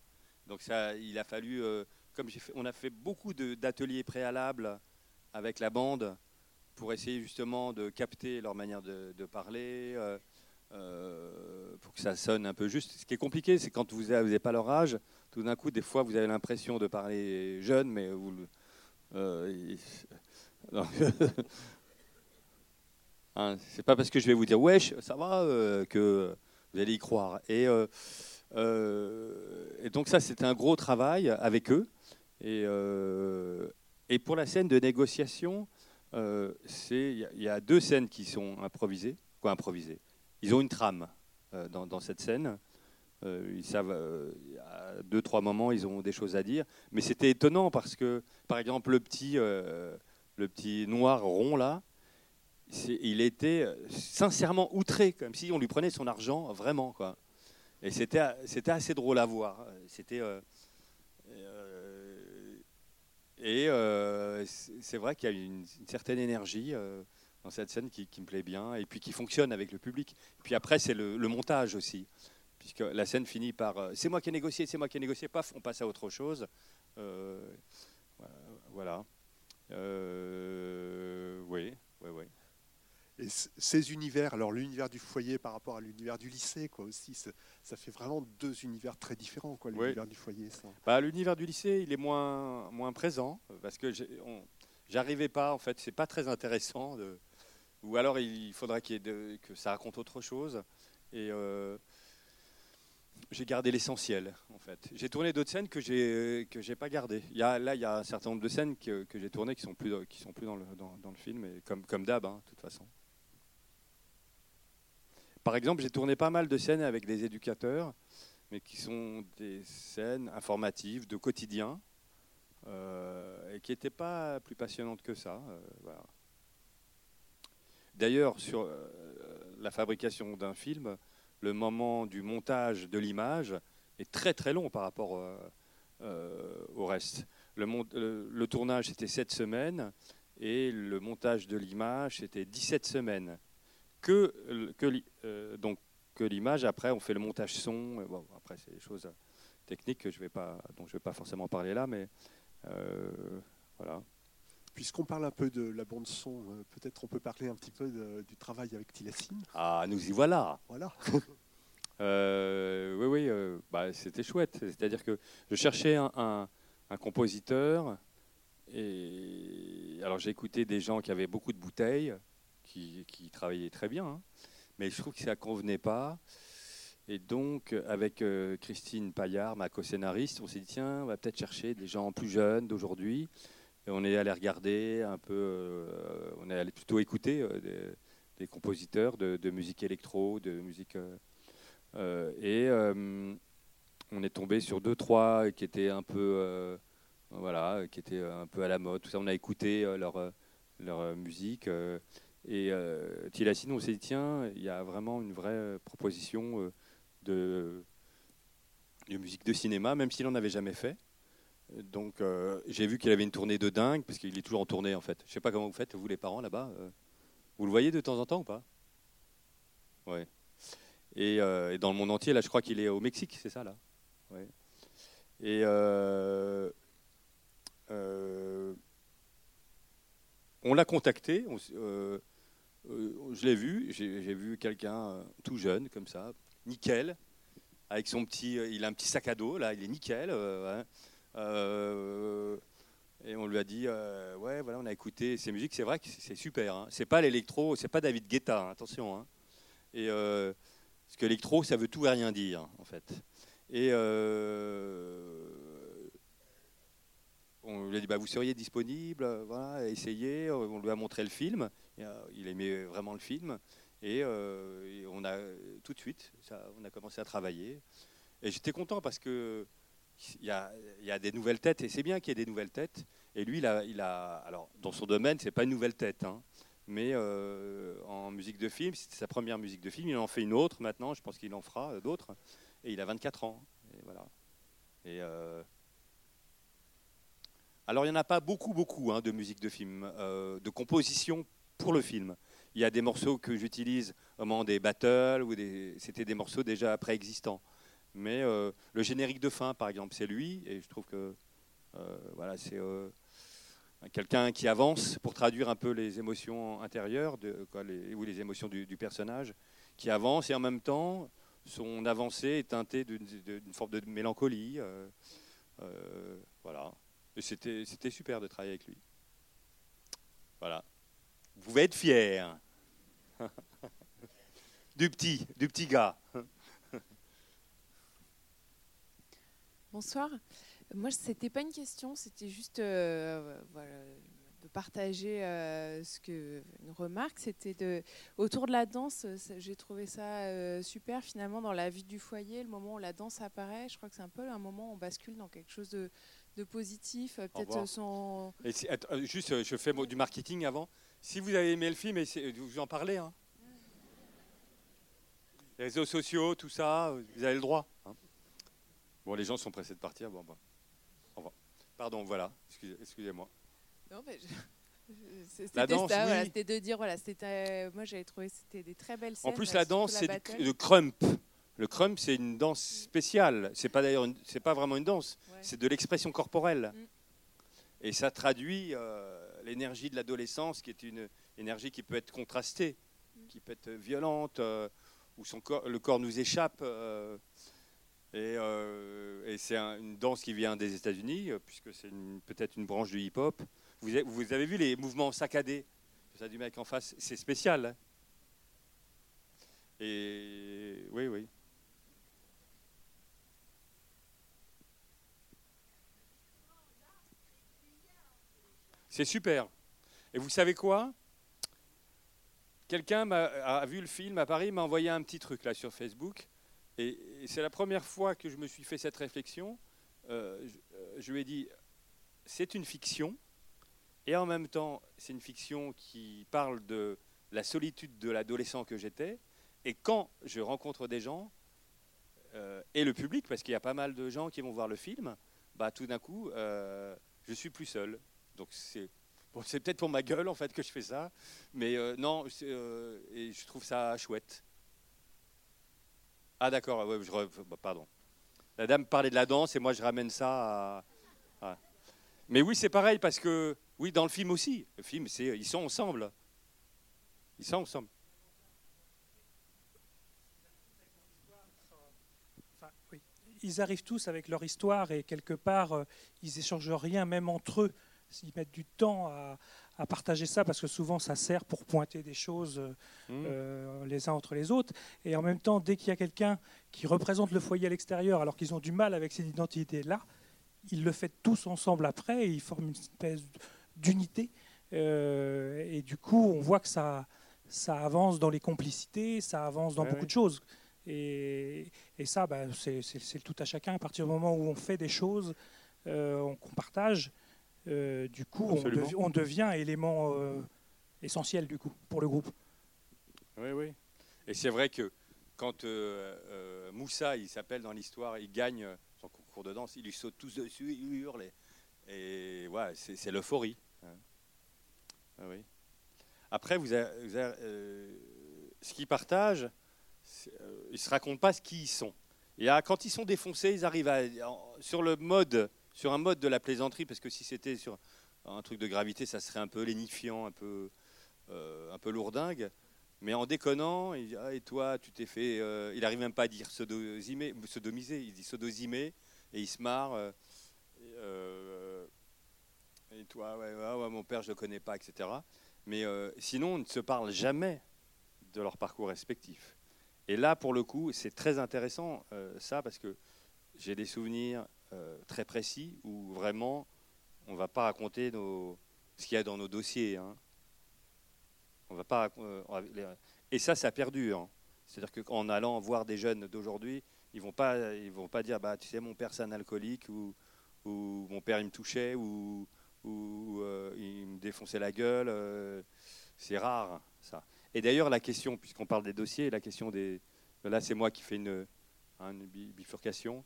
Donc ça, il a fallu, euh, comme j'ai fait, on a fait beaucoup d'ateliers préalables avec la bande pour essayer justement de capter leur manière de, de parler, euh, euh, pour que ça sonne un peu juste. Ce qui est compliqué, c'est quand vous n'avez pas leur âge, tout d'un coup, des fois, vous avez l'impression de parler jeune, mais vous, euh. Hein, c'est pas parce que je vais vous dire wesh, ça va, euh, que vous allez y croire. Et, euh, euh, donc ça, c'était un gros travail avec eux. Et, pour la scène de négociation, il y, a- deux scènes qui sont improvisées. Quoi, improvisées? Ils ont une trame dans, cette scène. Ils savent, à deux, trois moments, ils ont des choses à dire. Mais c'était étonnant parce que, par exemple, le petit, le petit noir rond là, il était euh, sincèrement outré, comme si on lui prenait son argent, vraiment. Quoi. Et c'était, assez drôle à voir. C'était, euh, et euh, c'est vrai qu'il y a une, certaine énergie dans cette scène qui, me plaît bien et puis qui fonctionne avec le public. Puis après, c'est le, montage aussi. Puisque la scène finit par c'est moi qui ai négocié, c'est moi qui ai négocié, paf, on passe à autre chose. Voilà. Oui, oui, oui. Et ces univers, alors l'univers du foyer par rapport à l'univers du lycée, quoi aussi, ça, fait vraiment deux univers très différents, quoi. Oui. L'univers du foyer, ça. Bah, L'univers du lycée, il est moins, moins présent parce que j'arrivais pas, en fait, c'est pas très intéressant. De, ou alors il de- que ça raconte autre chose. Et euh, j'ai gardé l'essentiel, en fait. J'ai tourné d'autres scènes que j'ai que j'ai pas gardées. Il y a, là, il y a un certain nombre de scènes que, que j'ai tournées qui sont plus qui sont plus dans le, dans, dans le film, et comme, comme d'hab, hein, de toute façon. Par exemple, j'ai tourné pas mal de scènes avec des éducateurs, mais qui sont des scènes informatives de quotidien euh, et qui n'étaient pas plus passionnantes que ça. euh. D'ailleurs, sur euh, la fabrication d'un film, le moment du montage de l'image est très très long par rapport au reste. Le- le tournage c'était 7 semaines et le montage de l'image c'était 17 semaines. Que, que, li- euh, donc, que l'image, après on fait le montage son, euh, bon, après c'est des choses techniques que je vais pas, dont je ne vais pas forcément parler là, mais euh, voilà. Puisqu'on parle un peu de la bande son, euh, peut-être on peut parler un petit peu de- du travail avec Tilassine. Ah, nous y voilà. Voilà. Euh, oui, oui, euh, bah, c'était chouette. C'est-à-dire que je cherchais un, un- un compositeur. Et alors j'ai écouté des gens qui avaient beaucoup de bouteilles, qui, qui travaillaient très bien, hein. mais je trouve que ça ne convenait pas. Et donc, avec euh, Christine Paillard, ma co-scénariste, on s'est dit tiens, on va peut-être chercher des gens plus jeunes d'aujourd'hui. Et on est allé regarder un peu, euh, on est allé plutôt écouter euh, des, compositeurs de, musique électro, de musique. et on est tombé sur deux, trois qui étaient un peu, voilà, qui étaient un peu à la mode. Tout ça, on a écouté leur, leur musique. Et euh, on s'est dit, tiens, il y a vraiment une vraie euh, proposition euh, de, musique de cinéma, même s'il n'en avait jamais fait. Donc, euh, j'ai vu qu'il avait une tournée de dingue, parce qu'il est toujours en tournée, en fait. Je sais pas comment vous faites, vous les parents là-bas. vous le voyez de temps en temps ou pas? Ouais. Et, dans le monde entier, là, je crois qu'il est au Mexique, c'est ça, là? Ouais. Et on l'a contacté, je l'ai vu, j'ai vu quelqu'un euh, tout jeune, comme ça, nickel, avec son petit, il a un petit sac à dos là, il est nickel. euh. Euh, et on lui a dit, euh, ouais, voilà, on a écouté ces musiques, c'est vrai que c'est super. Hein. C'est pas l'électro, c'est pas David Guetta, hein, attention. hein. Et euh, parce que l'électro, ça veut tout et rien dire, en fait. Et euh, on lui a dit, bah, vous seriez disponible, euh, voilà, essayez. On lui a montré le film. Euh, il aimait vraiment le film. Et, euh, on a tout de suite, on a commencé à travailler. Et j'étais content parce que il y, a, des nouvelles têtes et c'est bien qu'il y ait des nouvelles têtes. Et lui, il a, alors dans son domaine, c'est pas une nouvelle tête, hein, mais euh, en musique de film, c'était sa première musique de film. Il en fait une autre maintenant. Je pense qu'il en fera d'autres. Et il a 24 ans. Et voilà. Alors il n'y en a pas beaucoup, beaucoup hein, de musique de film, de composition pour le film. Il y a des morceaux que j'utilise au moment des battles ou des, c'était des morceaux déjà préexistants. Mais euh, le générique de fin, par exemple, c'est lui, et je trouve que euh, voilà, c'est euh, quelqu'un qui avance pour traduire un peu les émotions intérieures ou les émotions du, personnage, qui avance et en même temps son avancée est teintée d'une, forme de mélancolie. voilà. C'était super de travailler avec lui. Voilà. Vous pouvez être fier du petit, du petit gars. Bonsoir. Moi, c'était pas une question, c'était juste euh, voilà, de partager euh, ce que une remarque. C'était de autour de la danse. euh, J'ai trouvé ça euh, super finalement dans la vie du foyer, le moment où la danse apparaît. Je crois que c'est un peu un moment où on bascule dans quelque chose de, de positif. Peut-être revoir. son. Et si- attends, euh, juste, je fais du marketing avant. Si vous avez aimé le film, essayez- vous en parlez. Hein. Les réseaux sociaux, tout ça, euh, vous avez le droit. hein. Bon, les gens sont pressés de partir. Bon, bon. Au revoir. Pardon, voilà. Excusez- Excusez-moi. Non, mais je- c'était La danse, ça, voilà, oui. c'était de dire voilà, c'était. moi, j'avais trouvé c'était des très belles scènes. En plus, euh, la danse, c'est le crump. Le crump, c'est une danse spéciale. C'est pas d'ailleurs, une- c'est pas vraiment une danse. Ouais. C'est de l'expression corporelle. Mm. Et ça traduit euh, l'énergie de l'adolescence, qui est une énergie qui peut être contrastée, Mm. qui peut être violente, euh, où son corps, le corps nous échappe. euh, et euh, et c'est un- une danse qui vient des États-Unis, puisque c'est peut-être une branche du hip-hop. Vous avez, vous avez vu les mouvements saccadés? Ça du mec en face, c'est spécial. hein. Et oui, oui. C'est super. Et vous savez quoi? Quelqu'un a vu le film à Paris, m'a envoyé un petit truc là sur Facebook. Et, c'est la première fois que je me suis fait cette réflexion. Euh, je, euh, je lui ai dit, c'est une fiction, et en même temps, c'est une fiction qui parle de la solitude de l'adolescent que j'étais. Et quand je rencontre des gens, euh, et le public, parce qu'il y a pas mal de gens qui vont voir le film, bah, tout d'un coup, je suis plus seul. Donc c'est bon, peut-être pour ma gueule en fait que je fais ça, mais euh, non, euh, et je trouve ça chouette. Ah d'accord, ouais, je bah, pardon. La dame parlait de la danse et moi je ramène ça à. Mais oui, c'est pareil parce que oui, dans le film aussi, le film, c'est ils sont ensemble. Ils sont ensemble. Ils arrivent tous avec leur histoire et quelque part, euh, ils échangent rien, même entre eux. Ils mettent du temps à, à partager ça parce que souvent ça sert pour pointer des choses euh, Mmh. euh, les uns entre les autres. Et en même temps, dès qu'il y a quelqu'un qui représente le foyer à l'extérieur alors qu'ils ont du mal avec cette identité-là, ils le font tous ensemble après et ils forment une espèce d'unité. Euh, et du coup, on voit que ça, ça avance dans les complicités, ça avance dans Ouais, beaucoup ouais. de choses. Et, et ça, bah, c'est le tout à chacun. À partir du moment où on fait des choses, euh, on- qu'on partage, euh, du coup, on, devient élément euh, essentiel du coup pour le groupe. Oui, oui. Et c'est vrai que quand euh, Moussa, il s'appelle dans l'histoire, il gagne son concours de danse, ils lui sautent tous dessus, ils hurlent. Et, ouais, c'est l'euphorie. hein. Ah oui. Après, vous avez, vous avez, ce qu'ils partagent, ils ne se racontent pas ce qu'ils sont. Et ah, quand ils sont défoncés, ils arrivent à, sur le mode, sur un mode de la plaisanterie, parce que si c'était sur un truc de gravité, ça serait un peu lénifiant, un peu, euh, un peu lourdingue. Mais en déconnant, il dit, ah, et toi, tu t'es fait. euh, il arrive même pas à dire sodomiser, il dit sodosimé, et il se marre. euh, et, toi, ouais, ouais, mon père, je le connais pas, etc. Mais sinon, on ne se parle jamais de leur parcours respectif. Et là, pour le coup, c'est très intéressant, ça, parce que j'ai des souvenirs euh, très précis où vraiment, on ne va pas raconter ce qu'il y a dans nos dossiers. hein. On va pas, euh, et ça, ça perdure. hein. C'est-à-dire qu'en allant voir des jeunes d'aujourd'hui, ils vont pas, vont pas dire, bah, tu sais, mon père c'est un alcoolique ou, ou mon père il me touchait ou, euh, il me défonçait la gueule. c'est rare ça. Et d'ailleurs, la question, puisqu'on parle des dossiers, la question des, là c'est moi qui fais une, bi- bifurcation.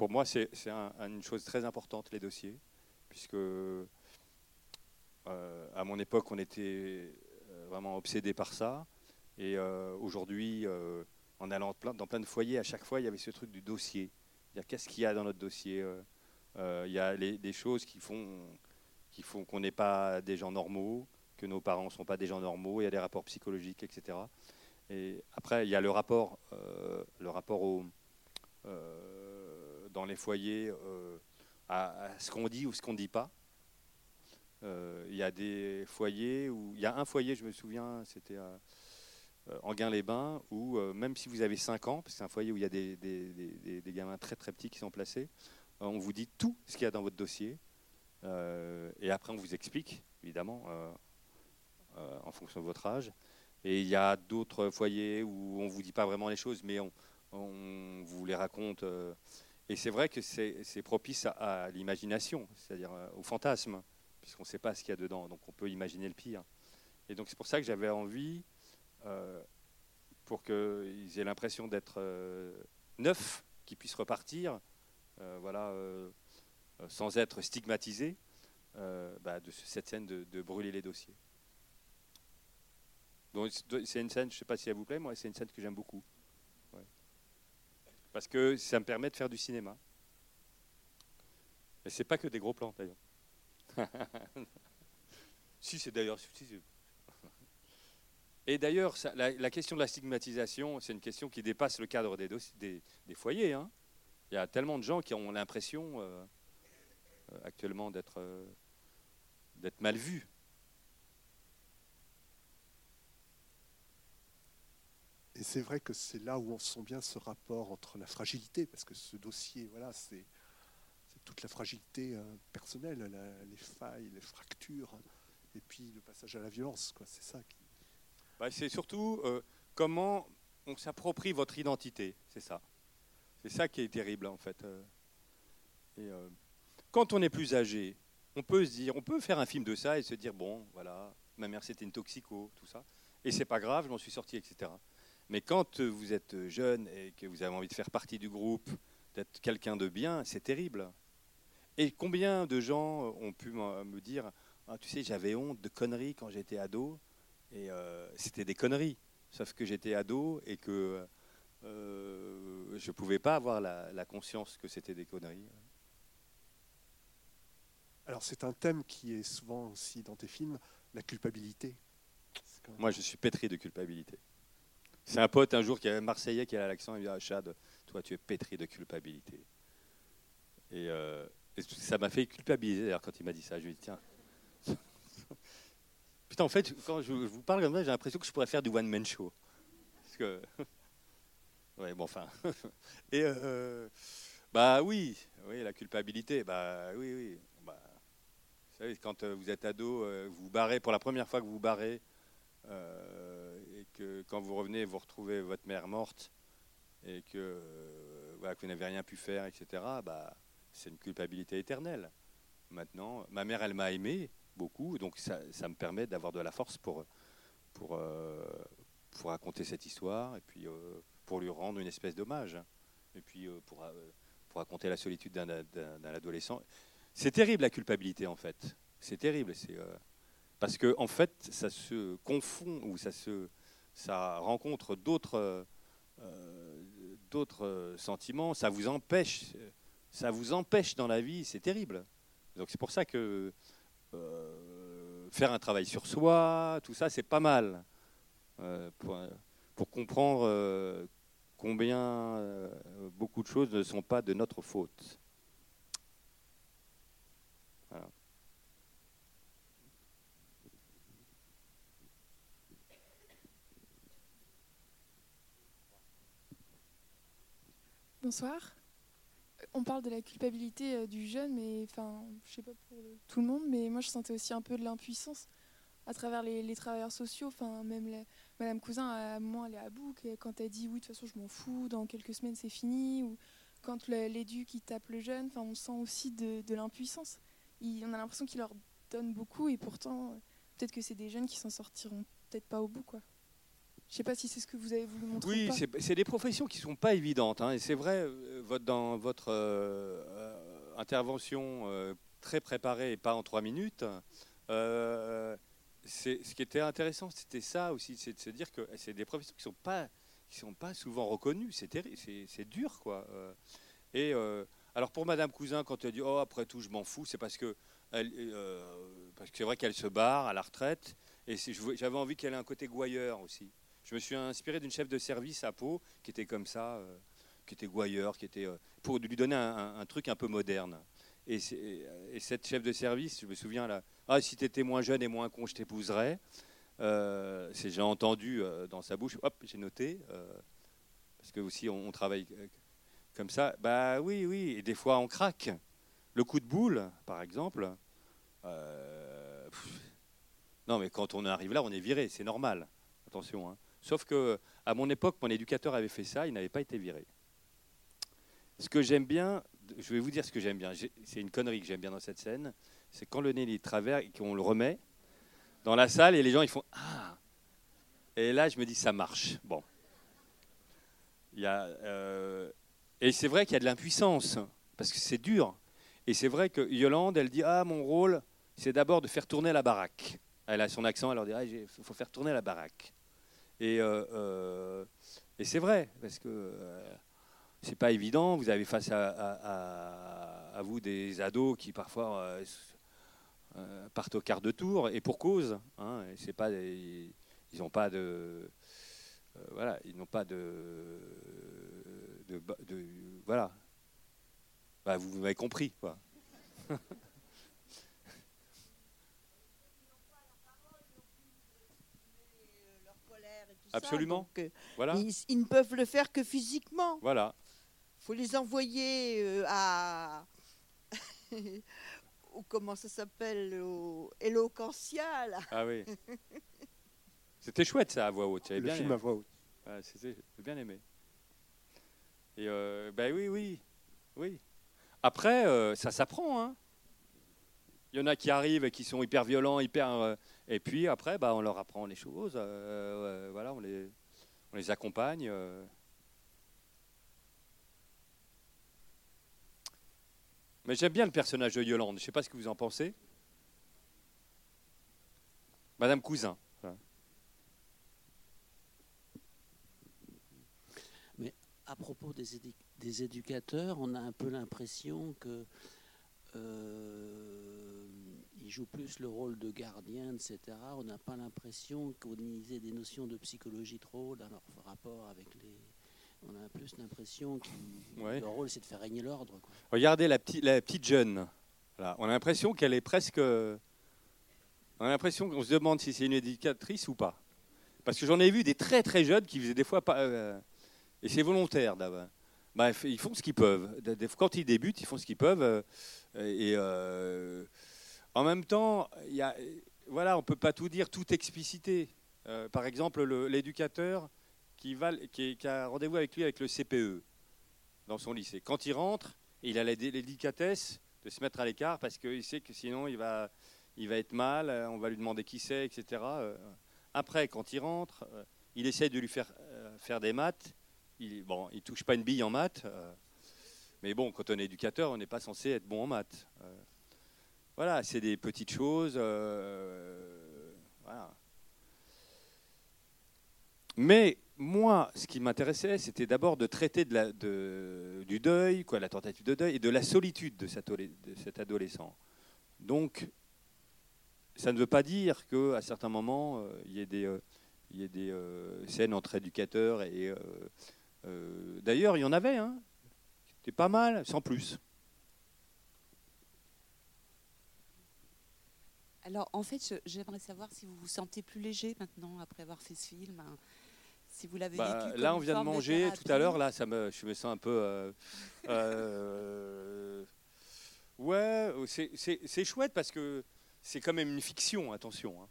Pour moi, c'est c'est un- une chose très importante les dossiers, puisque euh, à mon époque, on était euh, vraiment obsédé par ça. Et euh, aujourd'hui, en allant dans plein de foyers, à chaque fois, il y avait ce truc du dossier. Qu'est-ce qu'il y a dans notre dossier Il y a des choses qui font qu'on n'est pas des gens normaux, que nos parents ne sont pas des gens normaux. Il y a des rapports psychologiques, etc. Et après, il y a le rapport, le rapport au, dans les foyers euh, à, ce qu'on dit ou ce qu'on ne dit pas. Euh, Il y a des foyers où il y a un foyer, je me souviens, c'était à euh, Anguin-les-Bains, où même si vous avez 5 ans, parce que c'est un foyer où il y a des, des- des- gamins très très petits qui sont placés, on vous dit tout ce qu'il y a dans votre dossier, et après on vous explique, évidemment, en fonction de votre âge. Et il y a d'autres foyers où on ne vous dit pas vraiment les choses, mais on, on vous les raconte. Et c'est vrai que c'est propice à, l'imagination, c'est-à-dire euh, au fantasme, puisqu'on ne sait pas ce qu'il y a dedans, donc on peut imaginer le pire. Et donc c'est pour ça que j'avais envie, euh, pour qu'ils aient l'impression d'être euh, neufs, qu'ils puissent repartir, voilà, sans être stigmatisés, bah, de ce- cette scène de, de brûler les dossiers. C'est une scène, je ne sais pas si elle vous plaît, moi c'est une scène que j'aime beaucoup. Parce que ça me permet de faire du cinéma. Et c'est pas que des gros plans d'ailleurs. si c'est d'ailleurs. Et d'ailleurs, la, question de la stigmatisation, c'est une question qui dépasse le cadre des, des, des foyers. hein. Il y a tellement de gens qui ont l'impression euh, euh, actuellement euh, d'être mal vus. Et c'est vrai que c'est là où on sent bien ce rapport entre la fragilité, parce que ce dossier, voilà, c'est toute la fragilité euh, personnelle, les failles, les fractures, et puis le passage à la violence. C'est ça qui. Bah, c'est surtout euh, comment on s'approprie votre identité, c'est ça. C'est ça qui est terrible en fait. euh. Et, quand on est plus âgé, on peut se dire, on peut faire un film de ça et se dire bon, voilà, ma mère c'était une toxico, tout ça, et c'est pas grave, je m'en suis sorti, etc. Mais quand euh, vous êtes jeune et que vous avez envie de faire partie du groupe, d'être quelqu'un de bien, c'est terrible. Et combien de gens ont pu me dire, Ah, tu sais, j'avais honte de conneries quand j'étais ado, et euh, c'était des conneries. Sauf que j'étais ado et que euh, je ne pouvais pas avoir la, la conscience que c'était des conneries. Alors c'est un thème qui est souvent aussi dans tes films, la culpabilité. Même- Moi, je suis pétri de culpabilité. C'est un pote un jour qui est un Marseillais qui a l'accent, il me dit ah, Chad, toi tu es pétri de culpabilité. Et, euh, et ça m'a fait culpabiliser d'ailleurs quand il m'a dit ça. Je lui ai dit tiens. Putain, en fait, quand je vous parle comme ça, j'ai l'impression que je pourrais faire du one-man show. Parce que. ouais, bon, enfin. Et. euh, bah oui, oui, la culpabilité, bah oui, oui. Bah, vous savez, quand euh, vous êtes ado, euh, vous vous barrez, pour la première fois que vous vous barrez, quand vous revenez, vous retrouvez votre mère morte, et que, euh, vous n'avez rien pu faire, etc., bah, c'est une culpabilité éternelle. Maintenant, ma mère, elle m'a aimé beaucoup, donc ça, ça me permet d'avoir de la force pour, pour, euh, pour raconter cette histoire, et puis euh, pour lui rendre une espèce d'hommage, et puis pour, pour raconter la solitude d'un adolescent. C'est terrible la culpabilité, en fait. C'est terrible. C'est... parce que en fait, ça se confond ou ça se, ça rencontre d'autres, euh, d'autres sentiments. Ça vous empêche, ça vous empêche dans la vie. C'est terrible. Donc c'est pour ça que euh, faire un travail sur soi, tout ça, c'est pas mal. euh, pour, comprendre combien beaucoup de choses ne sont pas de notre faute. Voilà. Bonsoir. On parle de la culpabilité euh, du jeune, mais enfin, je sais pas pour tout le monde, mais moi je sentais aussi un peu de l'impuissance à travers les, travailleurs sociaux. Enfin, même la- Madame Cousin, à un moment, elle est à bout quand elle dit oui, de toute façon, je m'en fous, dans quelques semaines c'est fini, ou quand l'éduc qui tape le jeune, enfin, on sent aussi de, de l'impuissance. On a l'impression qu'il leur donne beaucoup et pourtant, euh, peut-être que c'est des jeunes qui s'en sortiront peut-être pas au bout, quoi. Je sais pas si c'est ce que vous avez voulu montrer. ou Oui, c'est des professions qui ne sont pas évidentes. hein, et c'est vrai, euh, votre- dans votre euh, euh, intervention euh, très préparée et pas en trois minutes, euh, ce qui était intéressant, c'était ça aussi, c'est de se dire que c'est des professions qui ne sont, pas- qui sont pas souvent reconnues. C'est dur, quoi. et alors pour Madame Cousin, quand elle dit Oh, après tout, je m'en fous, c'est parce que elle- parce que c'est vrai qu'elle se barre à la retraite. Et j'avais envie qu'elle ait un côté gouailleur aussi. Je me suis inspiré d'une chef de service à Pau qui était comme ça, euh, qui était gouailleur, qui était euh, pour lui donner un, truc un peu moderne. Et, et cette chef de service, je me souviens là, ah si tu étais moins jeune et moins con, je t'épouserais. Euh, j'ai entendu dans sa bouche, hop, j'ai noté, parce que aussi on, on travaille comme ça. Bah oui, oui, et des fois on craque. Le coup de boule, par exemple. non, mais quand on arrive là, on est viré, c'est normal. Attention. hein. Sauf que à mon époque, mon éducateur avait fait ça, il n'avait pas été viré. Ce que j'aime bien, je vais vous dire ce que j'aime bien. C'est une connerie que j'aime bien dans cette scène, c'est quand le nez est travers et qu'on le remet dans la salle et les gens ils font ah. Et là, je me dis ça marche. Bon. Il y a, euh, et c'est vrai qu'il y a de l'impuissance parce que c'est dur. Et c'est vrai que Yolande, elle dit ah mon rôle, c'est d'abord de faire tourner la baraque. Elle a son accent, elle leur dit ah, il faut faire tourner la baraque. Et, euh, euh, et c'est vrai, parce que euh, c'est pas évident. Vous avez face à, vous des ados qui parfois euh, partent au quart de tour, et pour cause. hein, c'est pas ils n'ont pas de. voilà, ils n'ont pas de- voilà. Bah, vous m'avez compris, quoi. Absolument. euh, Voilà. Ils, ils ne peuvent le faire que physiquement. Voilà. Il faut les envoyer euh, à. ou comment ça s'appelle Au Eloquentia, là. Ah oui. C'était chouette ça à voix haute. Le bien film aimé. à voix haute. Ouais, c'était- j'ai bien aimé. Et euh, ben oui, oui, oui. Après, euh, ça s'apprend. Hein. Il y en a qui arrivent et qui sont hyper violents, hyper. Et puis après, bah, on leur apprend les choses. euh, euh, voilà, on les, on les accompagne. euh. Mais j'aime bien le personnage de Yolande. Je ne sais pas ce que vous en pensez. Madame Cousin. Mais à propos des, éducateurs, on a un peu l'impression que euh, ils jouent plus le rôle de gardien, etc. On n'a pas l'impression qu'on ait des notions de psychologie trop dans leur rapport avec les. On a plus l'impression que Ouais. leur rôle c'est de faire régner l'ordre. Regardez la, petite la petite jeune. Voilà. On a l'impression qu'elle est presque. On a l'impression qu'on se demande si c'est une éducatrice ou pas. Parce que j'en ai vu des très très jeunes qui faisaient des fois pas. euh, et c'est volontaire d'abord. Bref, ils font ce qu'ils peuvent. Quand ils débutent, ils font ce qu'ils peuvent. euh, Et euh, en même temps, voilà, on peut pas tout dire, tout expliciter. Euh, par exemple, le- l'éducateur qui, qui, qui a rendez-vous avec lui avec le CPE dans son lycée. Quand il rentre, il a la dé- délicatesse de se mettre à l'écart parce qu'il sait que sinon il va, il va être mal, euh, on va lui demander qui c'est, etc. Euh, Après, quand il rentre, il essaie de lui faire faire des maths. Il, bon, il touche pas une bille en maths, mais bon, quand on est éducateur, on n'est pas censé être bon en maths. Voilà, c'est des petites choses. euh, voilà. Mais moi, ce qui m'intéressait, c'était d'abord de traiter du deuil, quoi, la tentative de deuil, et de la solitude de cet, adolescent. Donc, ça ne veut pas dire qu'à certains moments, euh, il y ait des, euh, scènes entre éducateurs et. D'ailleurs, il y en avait, hein. C'était pas mal, sans plus. Alors, en fait, j'aimerais savoir si vous vous sentez plus léger maintenant après avoir fait ce film. hein. Si vous l'avez Bah, vécu. là, comme on une vient de manger tout à l'heure. Là, ça me, je me sens un peu. euh, euh, ouais, c'est- chouette parce que c'est quand même une fiction. Attention. hein.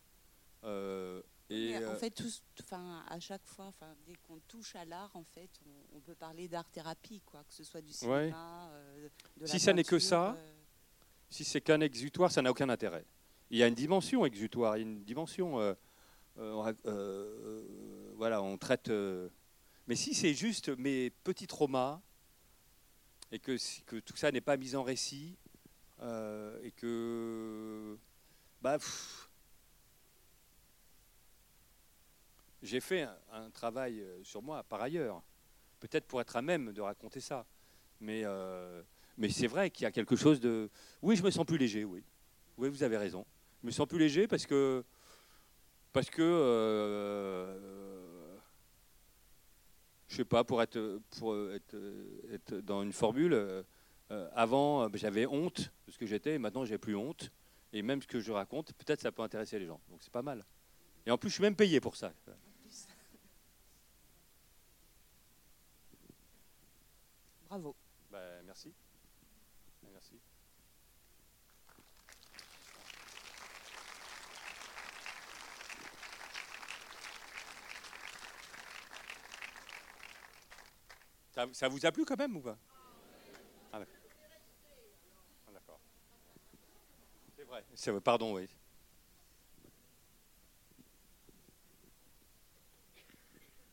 Euh, et en fait, tous- enfin, à chaque fois, enfin, dès qu'on touche à l'art, en fait, on, on peut parler d'art-thérapie, quoi, que ce soit du Ouais. cinéma, euh, de la si ça n'est que ça, si c'est qu'un exutoire, ça n'a aucun intérêt. Il y a une dimension exutoire, il y a une dimension. euh, euh, euh, voilà, on traite. mais si c'est juste mes petits traumas et que, tout ça n'est pas mis en récit et que. Bah, j'ai fait un, travail sur moi par ailleurs, peut-être pour être à même de raconter ça. Mais, mais c'est vrai qu'il y a quelque chose de. Oui, je me sens plus léger, oui. Oui, vous avez raison. Je me sens plus léger parce que. Parce que. euh, je sais pas, pour être, pour être, être dans une formule, euh, avant j'avais honte de ce que j'étais et maintenant j'ai plus honte. Et même ce que je raconte, peut-être ça peut intéresser les gens. Donc c'est pas mal. Et en plus, je suis même payé pour ça. Bravo. Bah. Merci. Ça, ça vous a plu quand même ou pas? Ah, d'accord. Ah. C'est vrai. Pardon, oui.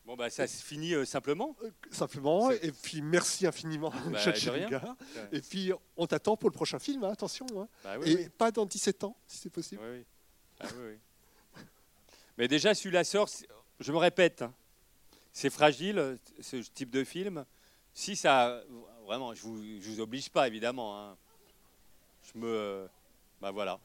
Bon, bah, ça se finit euh, simplement. Simplement, et puis merci infiniment, Bah. Et puis on t'attend pour le prochain film, hein, attention. hein. Bah oui, et oui. pas dans 17 ans, si c'est possible. Oui. Ah oui. Mais déjà, celui-là sort, je me répète, hein, c'est fragile, euh, ce type de film. Si ça. Vraiment, je ne vous, oblige pas, évidemment. hein. Je me. Bah voilà.